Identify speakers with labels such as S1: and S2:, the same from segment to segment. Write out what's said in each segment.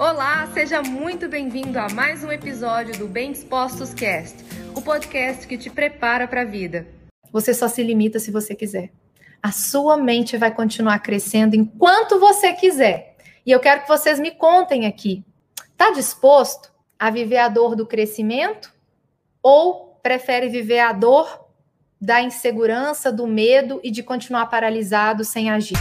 S1: Olá, seja muito bem-vindo a mais um episódio do Bem Dispostos Cast, o podcast que te prepara para a vida.
S2: Você só se limita se você quiser. A sua mente vai continuar crescendo enquanto você quiser. E eu quero que vocês me contem aqui. Tá disposto a viver a dor do crescimento ou prefere viver a dor da insegurança, do medo e de continuar paralisado sem agir?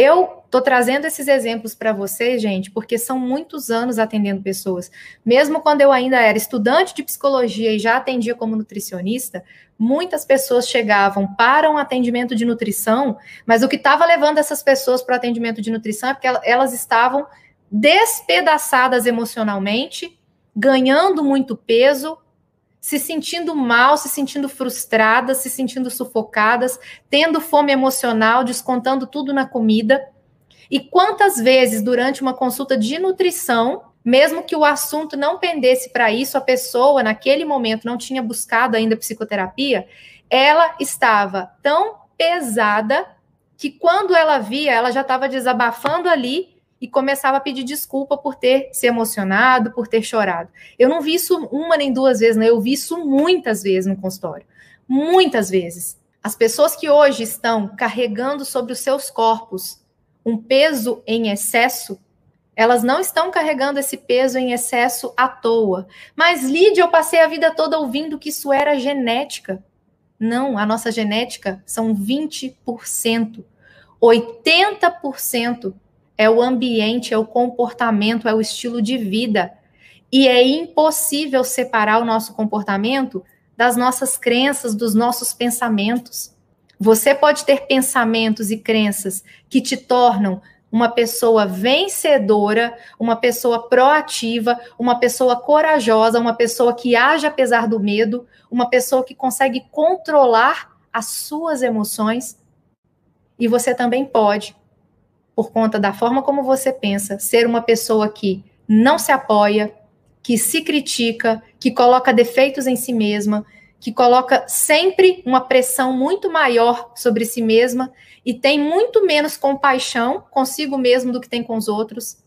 S2: Eu tô trazendo esses exemplos para vocês, gente, porque são muitos anos atendendo pessoas. Mesmo quando eu ainda era estudante de psicologia e já atendia como nutricionista, muitas pessoas chegavam para um atendimento de nutrição, mas o que estava levando essas pessoas para o atendimento de nutrição é porque elas estavam despedaçadas emocionalmente, ganhando muito peso, se sentindo mal, se sentindo frustradas, se sentindo sufocadas, tendo fome emocional, descontando tudo na comida. E quantas vezes durante uma consulta de nutrição, mesmo que o assunto não pendesse para isso, a pessoa naquele momento não tinha buscado ainda psicoterapia, ela estava tão pesada que quando ela via, ela já estava desabafando ali e começava a pedir desculpa por ter se emocionado, por ter chorado. Eu não vi isso uma nem duas vezes, né? Eu vi isso muitas vezes no consultório. Muitas vezes. As pessoas que hoje estão carregando sobre os seus corpos um peso em excesso, elas não estão carregando esse peso em excesso à toa. Mas, Lídia, eu passei a vida toda ouvindo que isso era genética. Não, a nossa genética são 20%. 80% é o ambiente, é o comportamento, é o estilo de vida. E é impossível separar o nosso comportamento das nossas crenças, dos nossos pensamentos. Você pode ter pensamentos e crenças que te tornam uma pessoa vencedora, uma pessoa proativa, uma pessoa corajosa, uma pessoa que age apesar do medo, uma pessoa que consegue controlar as suas emoções. E você também pode por conta da forma como você pensa, ser uma pessoa que não se apoia, que se critica, que coloca defeitos em si mesma, que coloca sempre uma pressão muito maior sobre si mesma e tem muito menos compaixão consigo mesmo do que tem com os outros,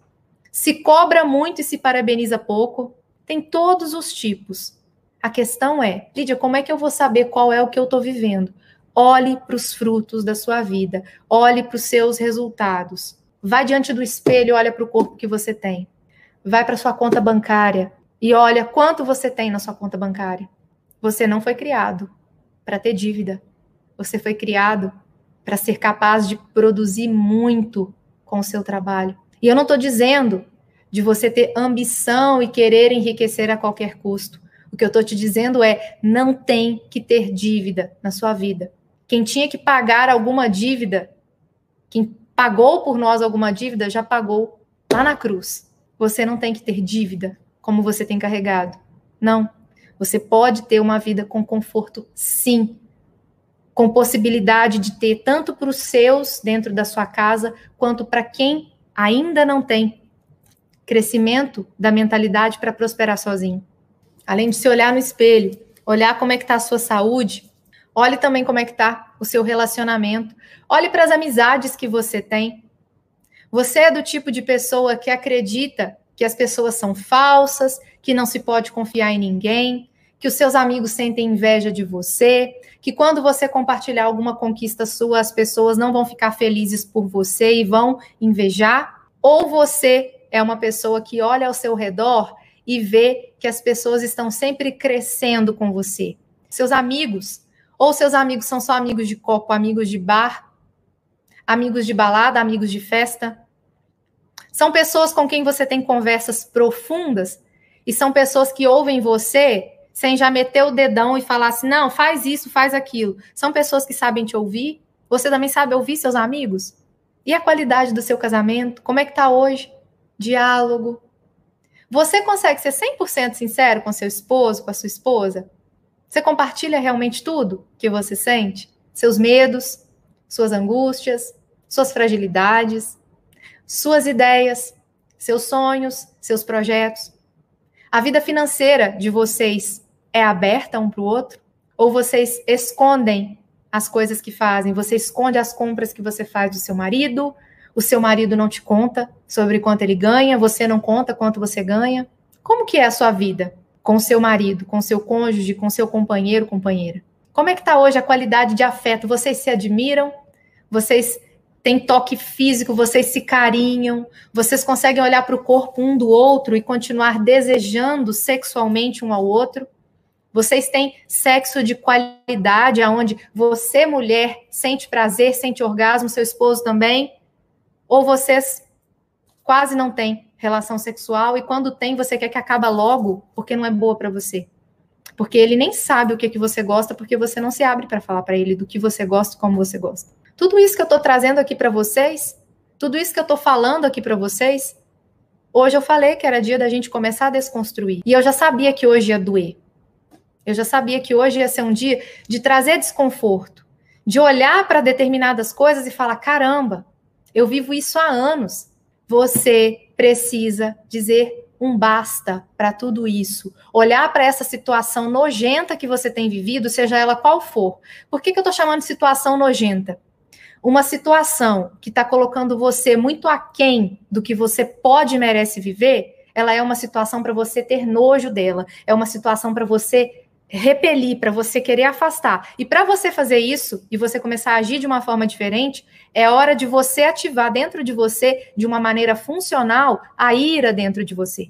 S2: se cobra muito e se parabeniza pouco, tem todos os tipos. A questão é, Lídia, como é que eu vou saber qual é o que eu estou vivendo? Olhe para os frutos da sua vida, olhe para os seus resultados. Vai diante do espelho, olha para o corpo que você tem. Vai para sua conta bancária e olha quanto você tem na sua conta bancária. Você não foi criado para ter dívida. Você foi criado para ser capaz de produzir muito com o seu trabalho. E eu não estou dizendo de você ter ambição e querer enriquecer a qualquer custo. O que eu estou te dizendo é: não tem que ter dívida na sua vida. Quem tinha que pagar alguma dívida, quem pagou por nós alguma dívida, já pagou lá na cruz. Você não tem que ter dívida como você tem carregado. Não. Você pode ter uma vida com conforto, sim. Com possibilidade de ter tanto para os seus dentro da sua casa, quanto para quem ainda não tem crescimento da mentalidade para prosperar sozinho. Além de se olhar no espelho, olhar como é que está a sua saúde, Olhe também como é que está o seu relacionamento. Olhe para as amizades que você tem. Você é do tipo de pessoa que acredita que as pessoas são falsas, que não se pode confiar em ninguém, que os seus amigos sentem inveja de você, que quando você compartilhar alguma conquista sua, as pessoas não vão ficar felizes por você e vão invejar? Ou você é uma pessoa que olha ao seu redor e vê que as pessoas estão sempre crescendo com você? Seus amigos ou seus amigos são só amigos de copo, amigos de bar, amigos de balada, amigos de festa? São pessoas com quem você tem conversas profundas e são pessoas que ouvem você sem já meter o dedão e falar assim: não, faz isso, faz aquilo. São pessoas que sabem te ouvir. Você também sabe ouvir seus amigos? E a qualidade do seu casamento? Como é que tá hoje? Diálogo. Você consegue ser 100% sincero com seu esposo, com a sua esposa? Você compartilha realmente tudo que você sente? Seus medos, suas angústias, suas fragilidades, suas ideias, seus sonhos, seus projetos. A vida financeira de vocês é aberta um para o outro? Ou vocês escondem as coisas que fazem? Você esconde as compras que você faz do seu marido? O seu marido não te conta sobre quanto ele ganha? Você não conta quanto você ganha? Como que é a sua vida com seu marido, com seu cônjuge, com seu companheiro, companheira? Como é que está hoje a qualidade de afeto? Vocês se admiram? Vocês têm toque físico? Vocês se carinham? Vocês conseguem olhar para o corpo um do outro e continuar desejando sexualmente um ao outro? Vocês têm sexo de qualidade, aonde você, mulher, sente prazer, sente orgasmo, seu esposo também? Ou vocês quase não têm relação sexual e quando tem, você quer que acabe logo porque não é boa para você? Porque ele nem sabe o que, que você gosta, porque você não se abre para falar para ele do que você gosta, como você gosta. Tudo isso que eu estou trazendo aqui para vocês, tudo isso que eu estou falando aqui para vocês, hoje eu falei que era dia da gente começar a desconstruir. E eu já sabia que hoje ia doer. Eu já sabia que hoje ia ser um dia de trazer desconforto, de olhar para determinadas coisas e falar: caramba, eu vivo isso há anos. Você precisa dizer um basta para tudo isso. Olhar para essa situação nojenta que você tem vivido, seja ela qual for. Por que, que eu estou chamando de situação nojenta? Uma situação que está colocando você muito aquém do que você pode e merece viver, ela é uma situação para você ter nojo dela. É uma situação para você repelir, para você querer afastar. E para você fazer isso e você começar a agir de uma forma diferente, é hora de você ativar dentro de você, de uma maneira funcional, a ira dentro de você.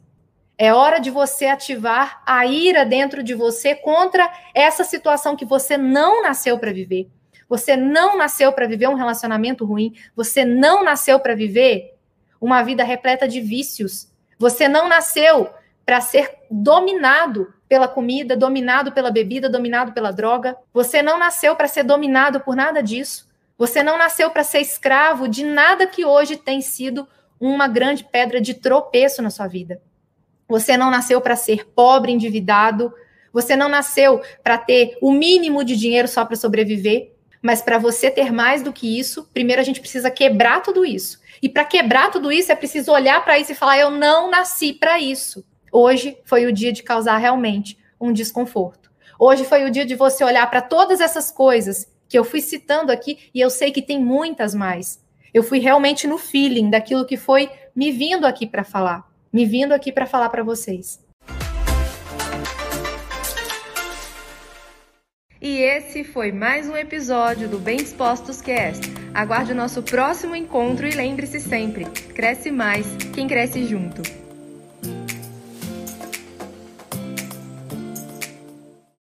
S2: É hora de você ativar a ira dentro de você contra essa situação que você não nasceu para viver. Você não nasceu para viver um relacionamento ruim. Você não nasceu para viver uma vida repleta de vícios. Você não nasceu para ser dominado pela comida, dominado pela bebida, dominado pela droga. Você não nasceu para ser dominado por nada disso. Você não nasceu para ser escravo de nada que hoje tem sido uma grande pedra de tropeço na sua vida. Você não nasceu para ser pobre, endividado. Você não nasceu para ter o mínimo de dinheiro só para sobreviver. Mas para você ter mais do que isso, primeiro a gente precisa quebrar tudo isso. E para quebrar tudo isso, é preciso olhar para isso e falar: eu não nasci para isso. Hoje foi o dia de causar realmente um desconforto. Hoje foi o dia de você olhar para todas essas coisas que eu fui citando aqui e eu sei que tem muitas mais. Eu fui realmente no feeling daquilo que foi me vindo aqui para falar, me vindo aqui para falar para vocês.
S1: E esse foi mais um episódio do Bem Dispostos Cast. Aguarde o nosso próximo encontro e lembre-se sempre: cresce mais quem cresce junto.